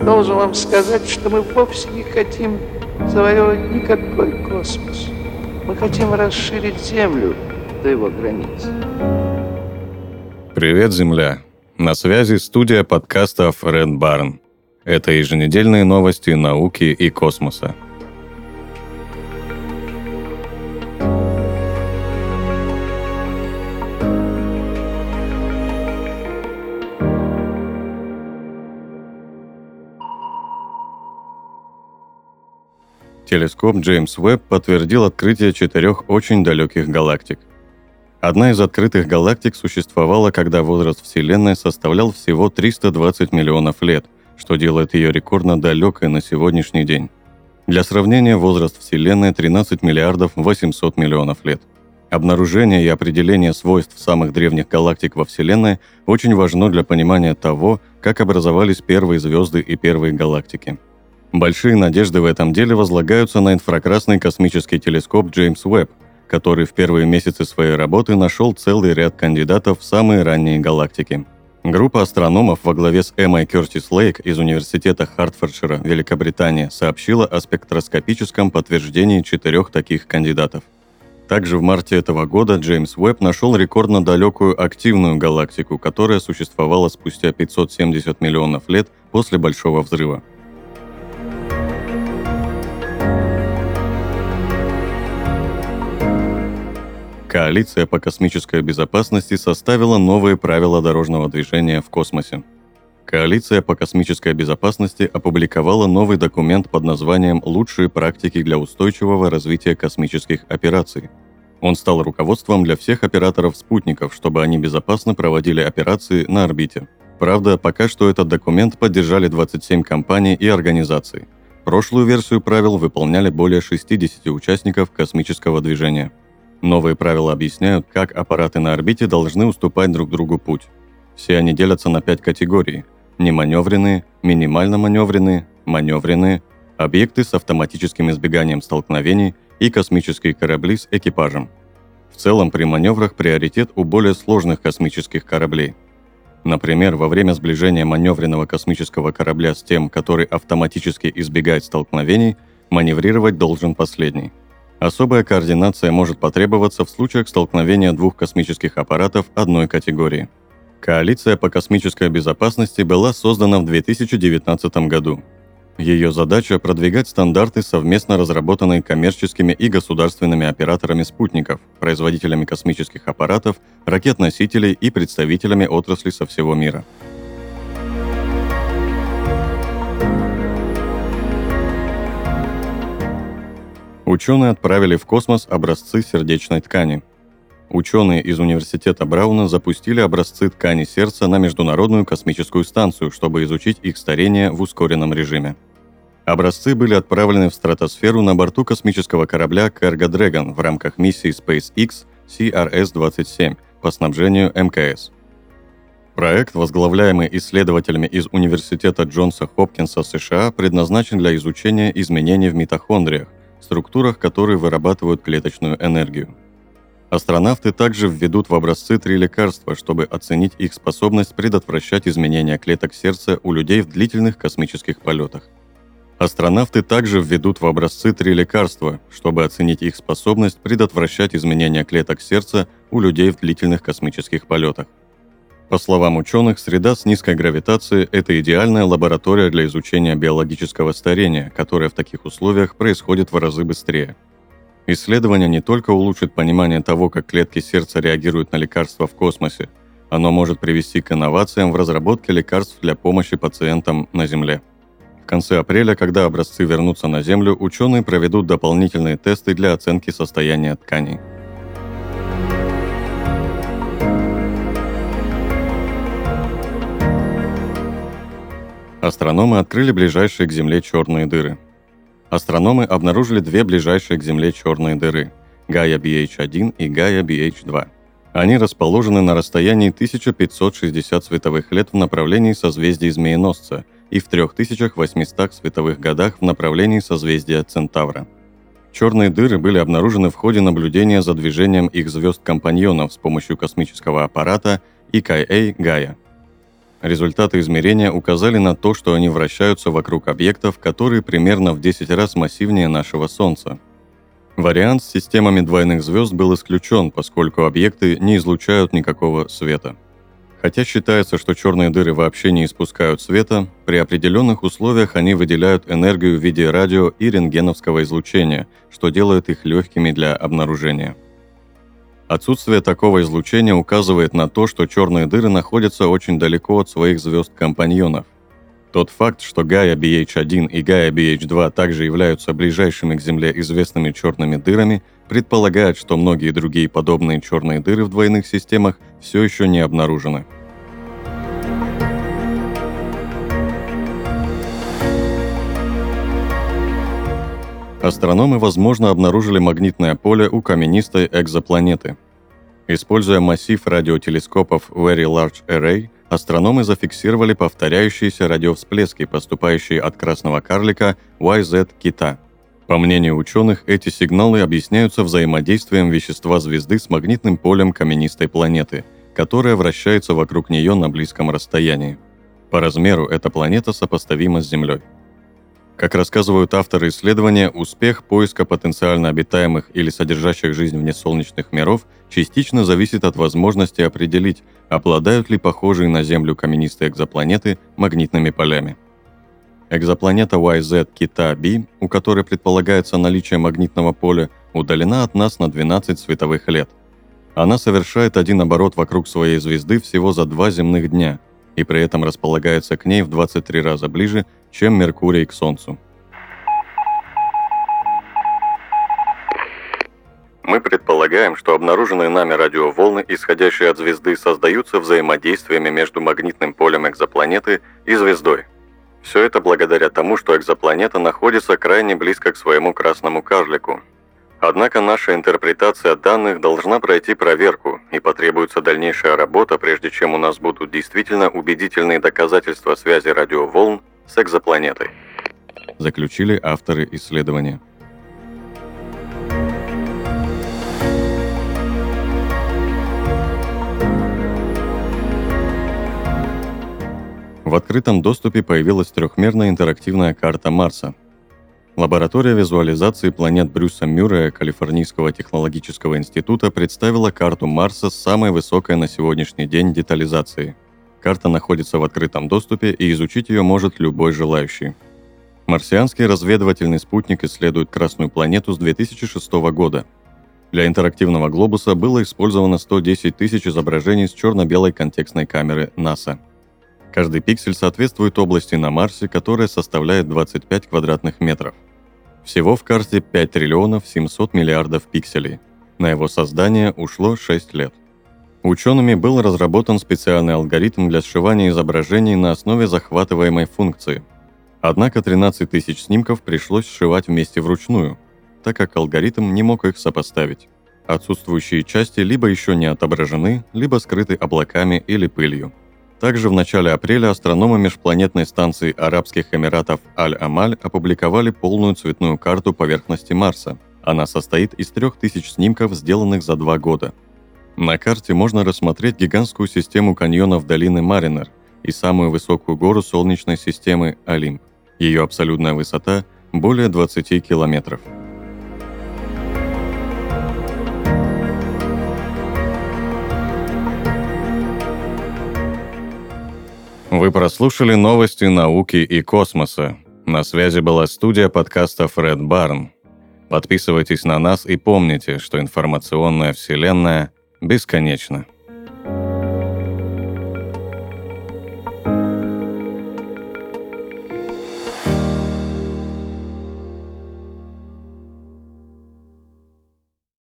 Должен вам сказать, что мы вовсе не хотим завоевывать никакой космос. Мы хотим расширить Землю до его границ. Привет, Земля! На связи студия подкастов Red Barn. Это еженедельные новости науки и космоса. Телескоп Джеймс Уэбб подтвердил открытие четырех очень далеких галактик. Одна из открытых галактик существовала, когда возраст Вселенной составлял всего 320 миллионов лет, что делает ее рекордно далекой на сегодняшний день. Для сравнения, возраст Вселенной 13 миллиардов 800 миллионов лет. Обнаружение и определение свойств самых древних галактик во Вселенной очень важно для понимания того, как образовались первые звезды и первые галактики – Большие надежды в этом деле возлагаются на инфракрасный космический телескоп Джеймс Уэбб, который в первые месяцы своей работы нашел целый ряд кандидатов в самые ранние галактики. Группа астрономов во главе с Эммой Кертис Лейк из Университета Хартфордшира, Великобритания, сообщила о спектроскопическом подтверждении четырех таких кандидатов. Также в марте этого года Джеймс Уэбб нашел рекордно далекую активную галактику, которая существовала спустя 570 миллионов лет после Большого взрыва – Коалиция по космической безопасности составила новые правила дорожного движения в космосе. Коалиция по космической безопасности опубликовала новый документ под названием «Лучшие практики для устойчивого развития космических операций». Он стал руководством для всех операторов спутников, чтобы они безопасно проводили операции на орбите. Правда, пока что этот документ поддержали 27 компаний и организаций. Прошлую версию правил выполняли более 60 участников космического движения – Новые правила объясняют, как аппараты на орбите должны уступать друг другу путь. Все они делятся на пять категорий. Неманевренные, минимально маневренные, маневренные, объекты с автоматическим избеганием столкновений и космические корабли с экипажем. В целом при маневрах приоритет у более сложных космических кораблей. Например, во время сближения маневренного космического корабля с тем, который автоматически избегает столкновений, маневрировать должен последний – Особая координация может потребоваться в случаях столкновения двух космических аппаратов одной категории. Коалиция по космической безопасности была создана в 2019 году. Ее задача – продвигать стандарты совместно разработанные коммерческими и государственными операторами спутников, производителями космических аппаратов, ракет-носителей и представителями отрасли со всего мира – Ученые отправили в космос образцы сердечной ткани. Ученые из Университета Брауна запустили образцы ткани сердца на Международную космическую станцию, чтобы изучить их старение в ускоренном режиме. Образцы были отправлены в стратосферу на борту космического корабля Cargo Dragon в рамках миссии SpaceX CRS-27 по снабжению МКС. Проект, возглавляемый исследователями из Университета Джонса Хопкинса США, предназначен для изучения изменений в митохондриях, структурах, которые вырабатывают клеточную энергию. Астронавты также введут в образцы три лекарства, чтобы оценить их способность предотвращать изменения клеток сердца у людей в длительных космических полетах. Астронавты также введут в образцы три лекарства, чтобы оценить их способность предотвращать изменения клеток сердца у людей в длительных космических полетах. По словам ученых, среда с низкой гравитацией – это идеальная лаборатория для изучения биологического старения, которое в таких условиях происходит в разы быстрее. Исследование не только улучшит понимание того, как клетки сердца реагируют на лекарства в космосе, оно может привести к инновациям в разработке лекарств для помощи пациентам на Земле. В конце апреля, когда образцы вернутся на Землю, ученые проведут дополнительные тесты для оценки состояния тканей. Астрономы открыли ближайшие к Земле черные дыры. Астрономы обнаружили две ближайшие к Земле черные дыры – Gaia BH1 и Gaia BH2. Они расположены на расстоянии 1560 световых лет в направлении созвездия Змееносца и в 3800 световых годах в направлении созвездия Центавра. Черные дыры были обнаружены в ходе наблюдения за движением их звезд-компаньонов с помощью космического аппарата EKA Gaia – Результаты измерения указали на то, что они вращаются вокруг объектов, которые примерно в 10 раз массивнее нашего Солнца. Вариант с системами двойных звезд был исключен, поскольку объекты не излучают никакого света. Хотя считается, что черные дыры вообще не испускают света, при определенных условиях они выделяют энергию в виде радио и рентгеновского излучения, что делает их легкими для обнаружения. Отсутствие такого излучения указывает на то, что черные дыры находятся очень далеко от своих звезд-компаньонов. Тот факт, что Gaia BH1 и Gaia BH2 также являются ближайшими к Земле известными черными дырами, предполагает, что многие другие подобные черные дыры в двойных системах все еще не обнаружены. Астрономы, возможно, обнаружили магнитное поле у каменистой экзопланеты. Используя массив радиотелескопов Very Large Array, астрономы зафиксировали повторяющиеся радиовсплески, поступающие от красного карлика YZ Кита. По мнению ученых, эти сигналы объясняются взаимодействием вещества звезды с магнитным полем каменистой планеты, которая вращается вокруг нее на близком расстоянии. По размеру эта планета сопоставима с Землей. Как рассказывают авторы исследования, успех поиска потенциально обитаемых или содержащих жизнь внесолнечных миров частично зависит от возможности определить, обладают ли похожие на Землю каменистые экзопланеты магнитными полями. Экзопланета YZ Кита B, у которой предполагается наличие магнитного поля, удалена от нас на 12 световых лет. Она совершает один оборот вокруг своей звезды всего за два земных дня – и при этом располагается к ней в 23 раза ближе, чем Меркурий к Солнцу. Мы предполагаем, что обнаруженные нами радиоволны, исходящие от звезды, создаются взаимодействиями между магнитным полем экзопланеты и звездой. Все это благодаря тому, что экзопланета находится крайне близко к своему красному карлику, Однако наша интерпретация данных должна пройти проверку, и потребуется дальнейшая работа, прежде чем у нас будут действительно убедительные доказательства связи радиоволн с экзопланетой. Заключили авторы исследования. В открытом доступе появилась трехмерная интерактивная карта Марса – Лаборатория визуализации планет Брюса Мюррея Калифорнийского технологического института представила карту Марса с самой высокой на сегодняшний день детализацией. Карта находится в открытом доступе и изучить ее может любой желающий. Марсианский разведывательный спутник исследует Красную планету с 2006 года. Для интерактивного глобуса было использовано 110 тысяч изображений с черно-белой контекстной камеры НАСА. Каждый пиксель соответствует области на Марсе, которая составляет 25 квадратных метров. Всего в карте 5 триллионов 700 миллиардов пикселей. На его создание ушло 6 лет. Учеными был разработан специальный алгоритм для сшивания изображений на основе захватываемой функции. Однако 13 тысяч снимков пришлось сшивать вместе вручную, так как алгоритм не мог их сопоставить. Отсутствующие части либо еще не отображены, либо скрыты облаками или пылью. Также в начале апреля астрономы межпланетной станции Арабских Эмиратов Аль-Амаль опубликовали полную цветную карту поверхности Марса. Она состоит из 3000 снимков, сделанных за два года. На карте можно рассмотреть гигантскую систему каньонов долины Маринер и самую высокую гору Солнечной системы Олимп. Ее абсолютная высота – более 20 километров. Вы прослушали новости науки и космоса. На связи была студия подкаста Фред Барн. Подписывайтесь на нас и помните, что информационная вселенная бесконечна.